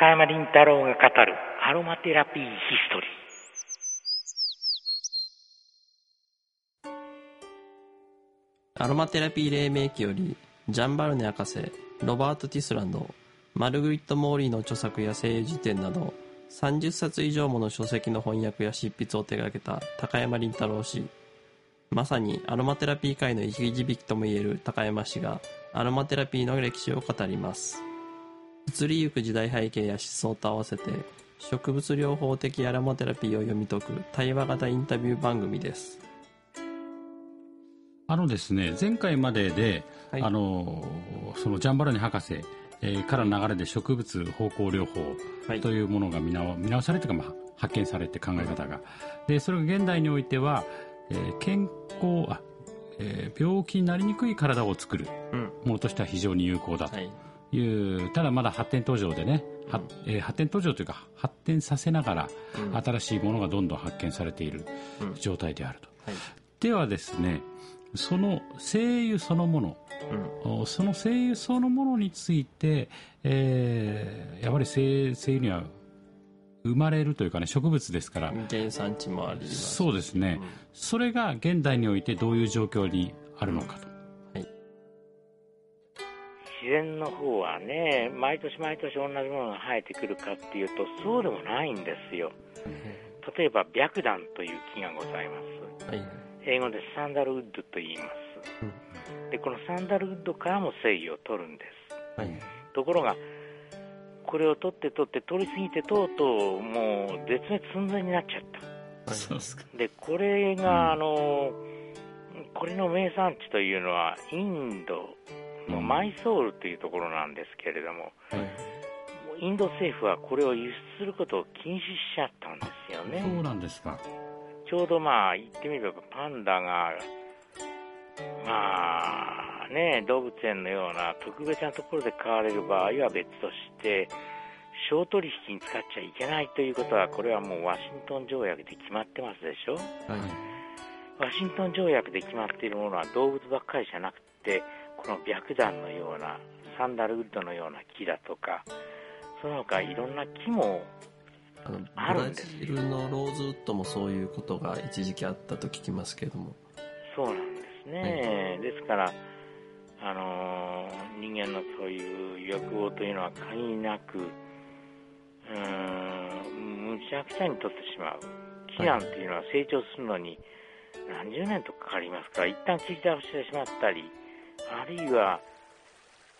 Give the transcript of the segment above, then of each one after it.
高山林太郎が語るアロマテラピーヒストリー。アロマテラピー黎明期よりジャンバルネ博士ロバート・ティスランドマルグリット・モーリーの著作や聖辞典など30冊以上もの書籍の翻訳や執筆を手掛けた高山林太郎氏。まさにアロマテラピー界の生き字引ともいえる高山氏がアロマテラピーの歴史を語ります。移りゆく時代背景や思想と合わせて植物療法的アロマテラピーを読み解く対話型インタビュー番組です。あのですね前回までで、はい。あのそのジャンバラニ博士、えーからの流れで植物方向療法はい。というものが見直見直されというか、まあ、発見されて考え方が。でそれが現代においては、えー健康あ、えー病気になりにくい体を作るうん。ものとしては非常に有効だと。はいいう、ただまだ発展途上でね、はえー発展途上というか発展させながらうん。新しいものがどんどん発見されているうん。状態であると、はい。ではですねその精油そのものうん。おその精油そのものについて、えーやはり精精油には生まれるというかね植物ですから、原産地もあります。そうですね、うん。それが現代においてどういう状況にあるのかと、自然の方はね毎年毎年同じものが生えてくるかっていうとそうでもないんですよ。例えば白檀という木がございます。はい。英語でサンダルウッドと言います、でこのサンダルウッドからも精油を取るんです。はい。ところがこれを取って取って取りすぎてとうとうもう絶滅寸前になっちゃった。そうですか。でこれが、あのこれの名産地というのはインドのマイソールというところなんですけれども、はい。インド政府はこれを輸出することを禁止しちゃったんですよね。そうなんですか。ちょうどまあ言ってみればパンダがまあね動物園のような特別なところで飼われる場合は別として小取引に使っちゃいけないということはこれはもうワシントン条約で決まってますでしょ。はい。ワシントン条約で決まっているものは動物ばっかりじゃなくてこの白檀のようなサンダルウッドのような木だとかその他いろんな木もあるんです。ジルのローズウッドもそういうことが一時期あったと聞きますけれども。そうなんですね、ですから、あのー人間のそういう欲望というのは限りなくうーんむちゃくちゃに取ってしまう。木なんていうのは成長するのに何十年とかかりますから一旦切り倒してしまったりあるいは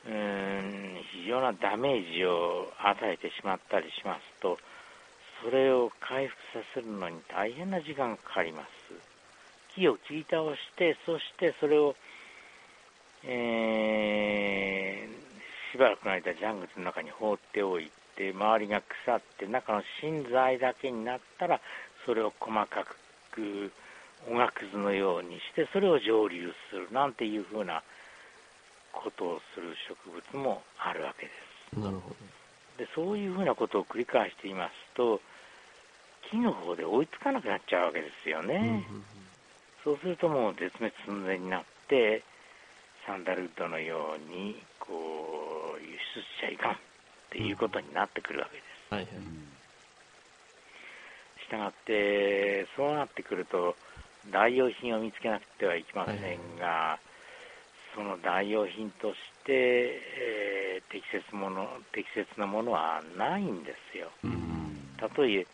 うーん非常なダメージを与えてしまったりしますとそれを回復させるのに大変な時間がかかります。木を切り倒してそしてそれを、えーしばらくの間ジャングルの中に放っておいて周りが腐って中の芯材だけになったらそれを細かくおがくずのようにしてそれを蒸留するなんていうふうなことをする植物もあるわけです。なるほでそういうふうなことを繰り返していますと木の方で追いつかなくなっちゃうわけですよね、ど、うんうん。そうするともう絶滅寸前になってサンダルウッドのようにこう輸出しちゃいかんっていうことになってくるわけです。はいはい。したがってそうなってくると代用品を見つけなくてはいけませんが、その代用品として、えー適切もの適切なものはないんですよ。うん。たとえ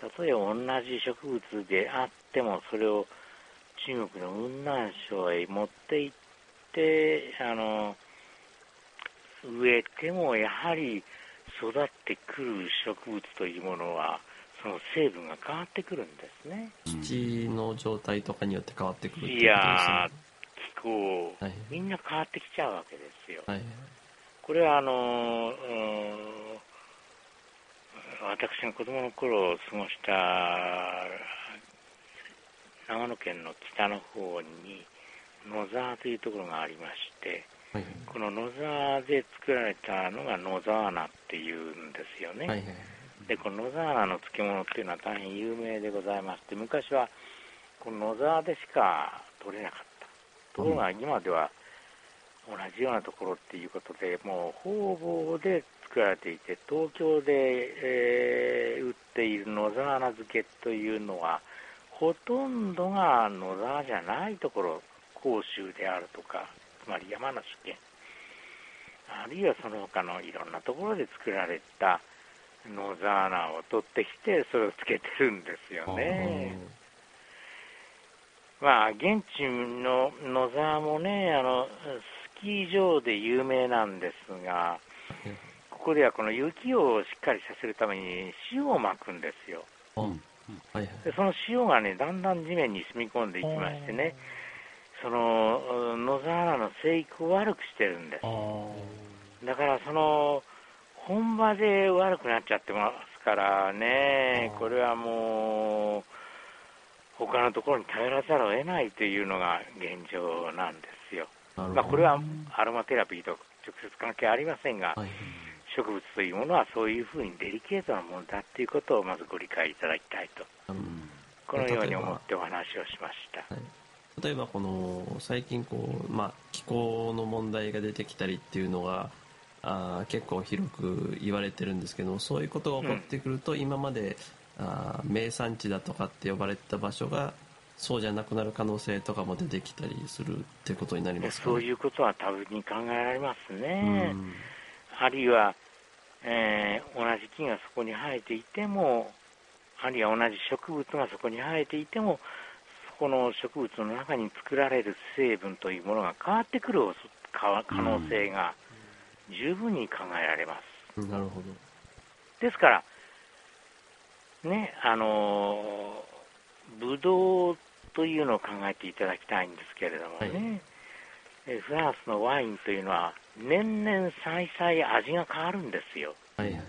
たとえ同じ植物であってもそれを中国の雲南省へ持って行ってあの植えてもやはり育ってくる植物というものはその成分が変わってくるんですね。土の状態とかによって変わってくるっていうこといですね。やー気候はい。みんな変わってきちゃうわけですよ。はい。これはあのうん私が子供の頃過ごした長野県の北の方に野沢というところがありましてはい。この野沢で作られたのが野沢菜っていうんですよね、でこの野沢菜の漬物っていうのは大変有名でございまして昔はこの野沢でしか取れなかったところが今では同じようなところっていうことで、もう方々で作られていて、東京で、えー売っている野沢菜漬けというのは、ほとんどが野沢じゃないところ、甲州であるとか、つまり山梨県、あるいはその他のいろんなところで作られた野沢菜を取ってきて、それをつけてるんですよね。まあ、現地の野沢もね、あの、スキー場で有名なんですが、ここではこの雪をしっかりさせるために塩をまくんですよ。あはいはい。でその塩がね、だんだん地面に染み込んでいきましてね、その野沢菜の生育を悪くしてるんです。だからその本場で悪くなっちゃってますからね、これはもう、他のところに頼らざるを得ないというのが現状なんですよ。まあ、これはアロマテラピーと直接関係ありませんが、はい。植物というものはそういうふうにデリケートなものだということをまずご理解いただきたいと、あのこのように思ってお話をしました。はい例えばこの最近こう、まあ、気候の問題が出てきたりっていうのがあー結構広く言われてるんですけどそういうことが起こってくると、今まであー名産地だとかって呼ばれてた場所がそうじゃなくなる可能性とかも出てきたりするってことになりますか、そういうことは多分に考えられますうね。んあるいは、えー同じ木がそこに生えていても、あるいは同じ植物がそこに生えていても、そこの植物の中に作られる成分というものが変わってくる可可能性が十分に考えられます。なるほどですから、ね、あのー、ブドウというのを考えていただきたいんですけれどもね、えフランスのワインというのは、年々再々味が変わるんですよ。はいはい。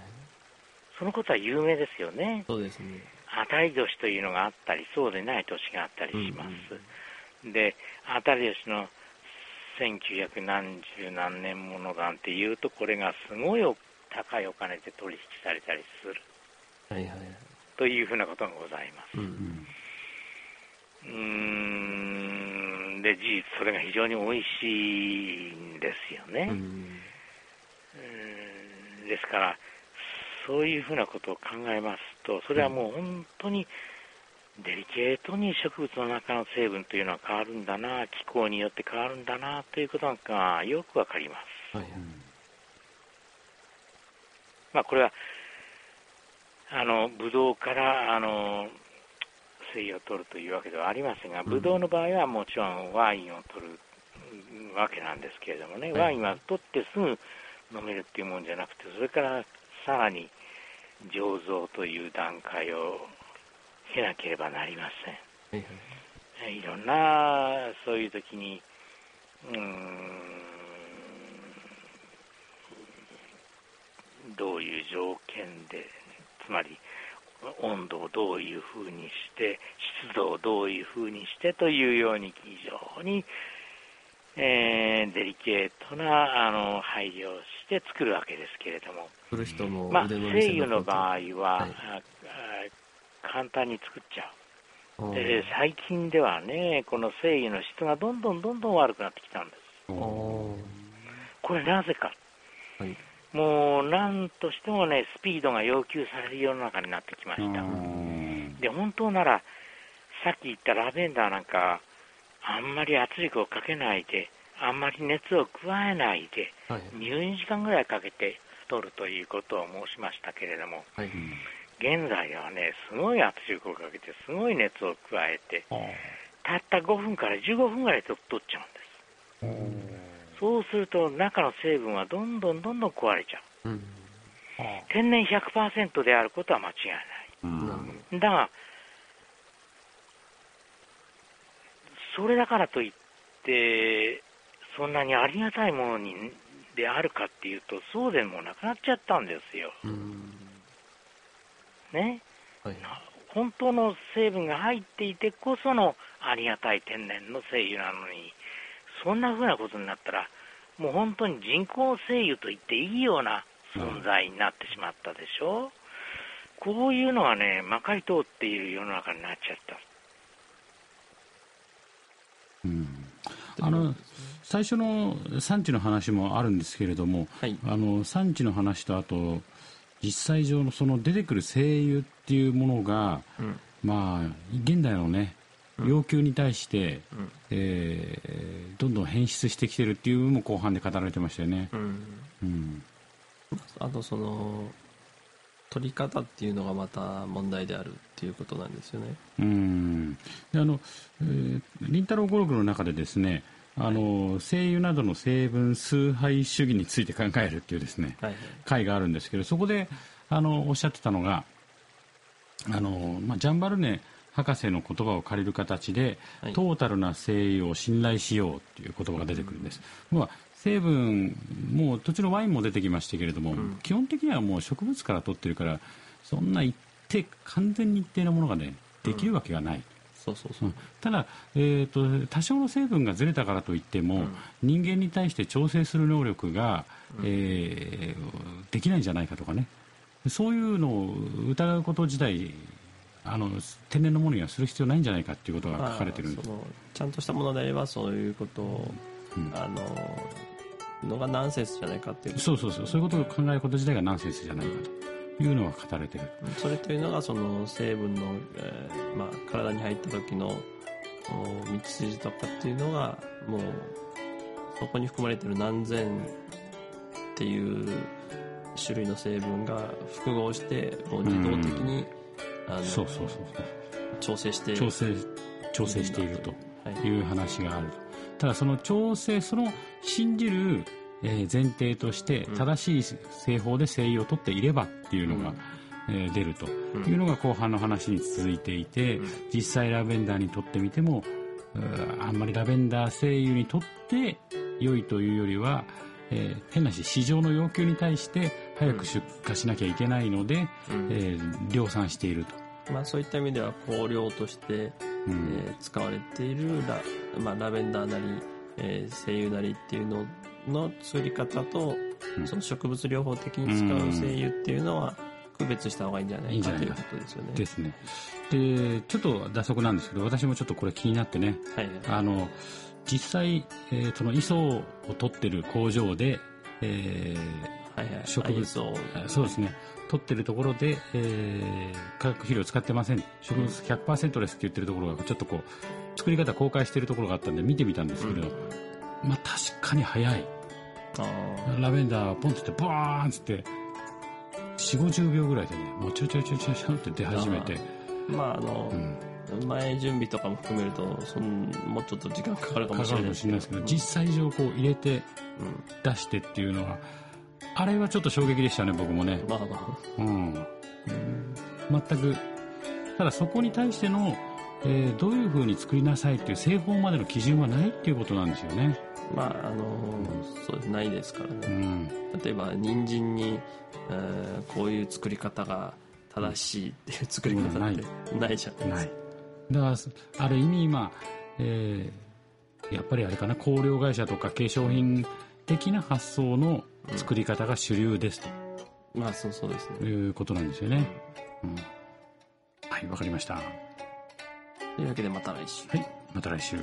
そのことは有名ですよね。そうですね。当たり年というのがあったり、そうでない年があったりします。で、当たり年の1900何十何年ものなんていうと、これがすごいお高いお金で取引されたりする。はいはいというふうなことがございます。うんうーん、で、事実それが非常に美味しいんですよね。うんうんですから、そういうふうなことを考えますと、それはもう本当にデリケートに植物の中の成分というのは変わるんだな、気候によって変わるんだなということがよくわかります。はいはいまあ、これは、あの、ブドウから、あの、水を取るというわけではありませんが、うん。ブドウの場合はもちろんワインを取るうんわけなんですけれどもね、はい。ワインは取ってすぐ飲めるっていうもんじゃなくて、それからさらに醸造という段階を経なければなりません。はいはい。いろんな、そういう時に、うーん、どういう条件で、つまり、温度をどういうふうにして、湿度をどういうふうにしてというように、非常に、えーデリケートなあの配慮をして作るわけですけれども、来る人のまあ、腕の見せ精油の場合は、はい簡単に作っちゃう。うんで最近ではね、この精油の質がどんどんどんどん悪くなってきたんです。これなぜか。はいもう、なんとしてもね、スピードが要求される世の中になってきました。で、本当なら、さっき言ったラベンダーなんか、あんまり圧力をかけないで、あんまり熱を加えないで、はい。12時間ぐらいかけて取るということを申しましたけれども、はい。現在はね、すごい圧力をかけて、すごい熱を加えて、たった5分から15分ぐらいで取っちゃうんです。そうすると、中の成分はどんどんどんどん壊れちゃう。うん天然100%であることは間違いうんなるほない。だが、それだからといって、そんなにありがたいものにであるかっていうと、そうでもなくなっちゃったんですよ。どうんね。はい本当の成分が入っていてこそのありがたい天然の精油なのに、そんな風なことになったら、もう本当に人工精油と言っていいような存在になってしまったでしょ？こういうのがね、まかり通っている世の中になっちゃった。うんあの最初の産地の話もあるんですけれども、はいあの産地の話とあと実際上のその出てくる精油っていうものが、うんまあ現代のね要求に対して、うん。えーどんどん変質してきてるっていうのも後半で語られてましたよね。うん。うん。あとその取り方っていうのがまた問題であるっていうことなんですよね。うん。であの、えー、林太郎語録の中でですねあの精油などの成分崇拝主義について考えるっていうですねはいはい。回があるんですけどそこであのおっしゃってたのがあの、まあ、ジャンバルネ博士の言葉を借りる形で、はい。トータルな精油を信頼しようっていう言葉が出てくるんです、まあ、成分もう途中のワインも出てきましたけれども、ん。基本的にはもう植物から取ってるからそんな一定完全に一定なものがねできるわけがない、そうそうそう。うん。ただ、えー、と多少の成分がずれたからといっても、ん。人間に対して調整する能力が、えーできないんじゃないかとかね。そういうのを疑うこと自体あの天然のものにはする必要ないんじゃないかっていうことが書かれてるんです、ちゃんとしたものであればそういうことを、うん。あののがナンセンスじゃないかっていうそうそうそう。そういうことを考えること自体がナンセンスじゃないかというのが語られてる。それというのがその成分の、えーまあ、体に入った時のお道筋とかっていうのがもうそこに含まれてる何千っていう種類の成分が複合してもう自動的に、あのそうそうそう調整して調整調整していると。はい。いう話があると。ただその調整その信じる、えー前提としてうん。正しい製法で精油を取っていればっていうのが、えー出ると。いうのが後半の話に続いていて、うん。実際ラベンダーにとってみてもあんまりラベンダー精油にとって良いというよりは、えー変なし市場の要求に対して早く出荷しなきゃいけないので、うんえー量産していると。まあ、そういった意味では香料として、うんえー使われているラ,、まあ、ラベンダーなり、えー精油なりっていうのの作り方と、うんその植物療法的に使う精油っていうのは区別した方がいいんじゃないいいんじゃないかかということですよね。ですね。で、ちょっと打足なんですけど、私もちょっとこれ気になってね、はいはいあの、実際、えーその磯を取ってる工場で、えはいはい、植物。ーそう。ですね、取ってるところで、えー化学肥料使ってません。植物100%ですって言ってるところが、ちょっとこう、作り方公開してるところがあったんで見てみたんですけど、まあ確かに早い。あラベンダーポンってってバーンっつって、4、50秒ぐらいでね、もうちょいちょいちょいちょいちょいって出始めて、ー。まああの、うん、前準備とかも含めるとそんもうちょっと時間かかるかもしれないですけど、実際上こう入れて出してっていうのは、あれはちょっと衝撃でしたね、僕もね。まあまうん。全く、ただそこに対しての、えーどういう風に作りなさいっていう製法までの基準はないっていうことなんですよね。あまああのそうですないですからね、うん。例えば人参に、えーこういう作り方が正しいっていう作り方ってないじゃないない。だから、ある意味今、えーやっぱりあれかな、香料会社とか化粧品的な発想の作り方が主流ですと。まあそうそうですねいうことなんですよね。うん、はい、わかりました。はというわけでまた来週い、また来週。